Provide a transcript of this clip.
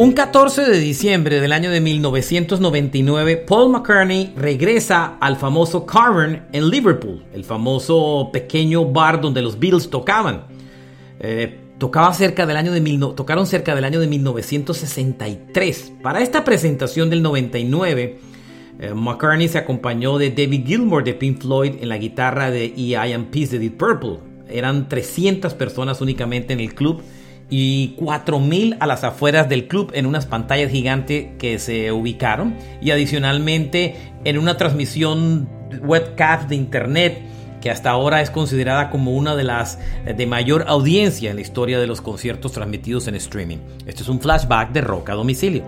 Un 14 de diciembre del año de 1999, Paul McCartney regresa al famoso Cavern en Liverpool, el famoso pequeño bar donde los Beatles tocaban. Eh, tocaba cerca del año de mil tocaron cerca del año de 1963. Para esta presentación del 99, eh, McCartney se acompañó de David Gilmour de Pink Floyd en la guitarra de E I Am Peace de Deep Purple. Eran 300 personas únicamente en el club y 4.000 a las afueras del club en unas pantallas gigantes que se ubicaron y adicionalmente en una transmisión webcast de internet que hasta ahora es considerada como una de las eh, de mayor audiencia en la historia de los conciertos transmitidos en streaming. Este es un flashback de Rock a domicilio.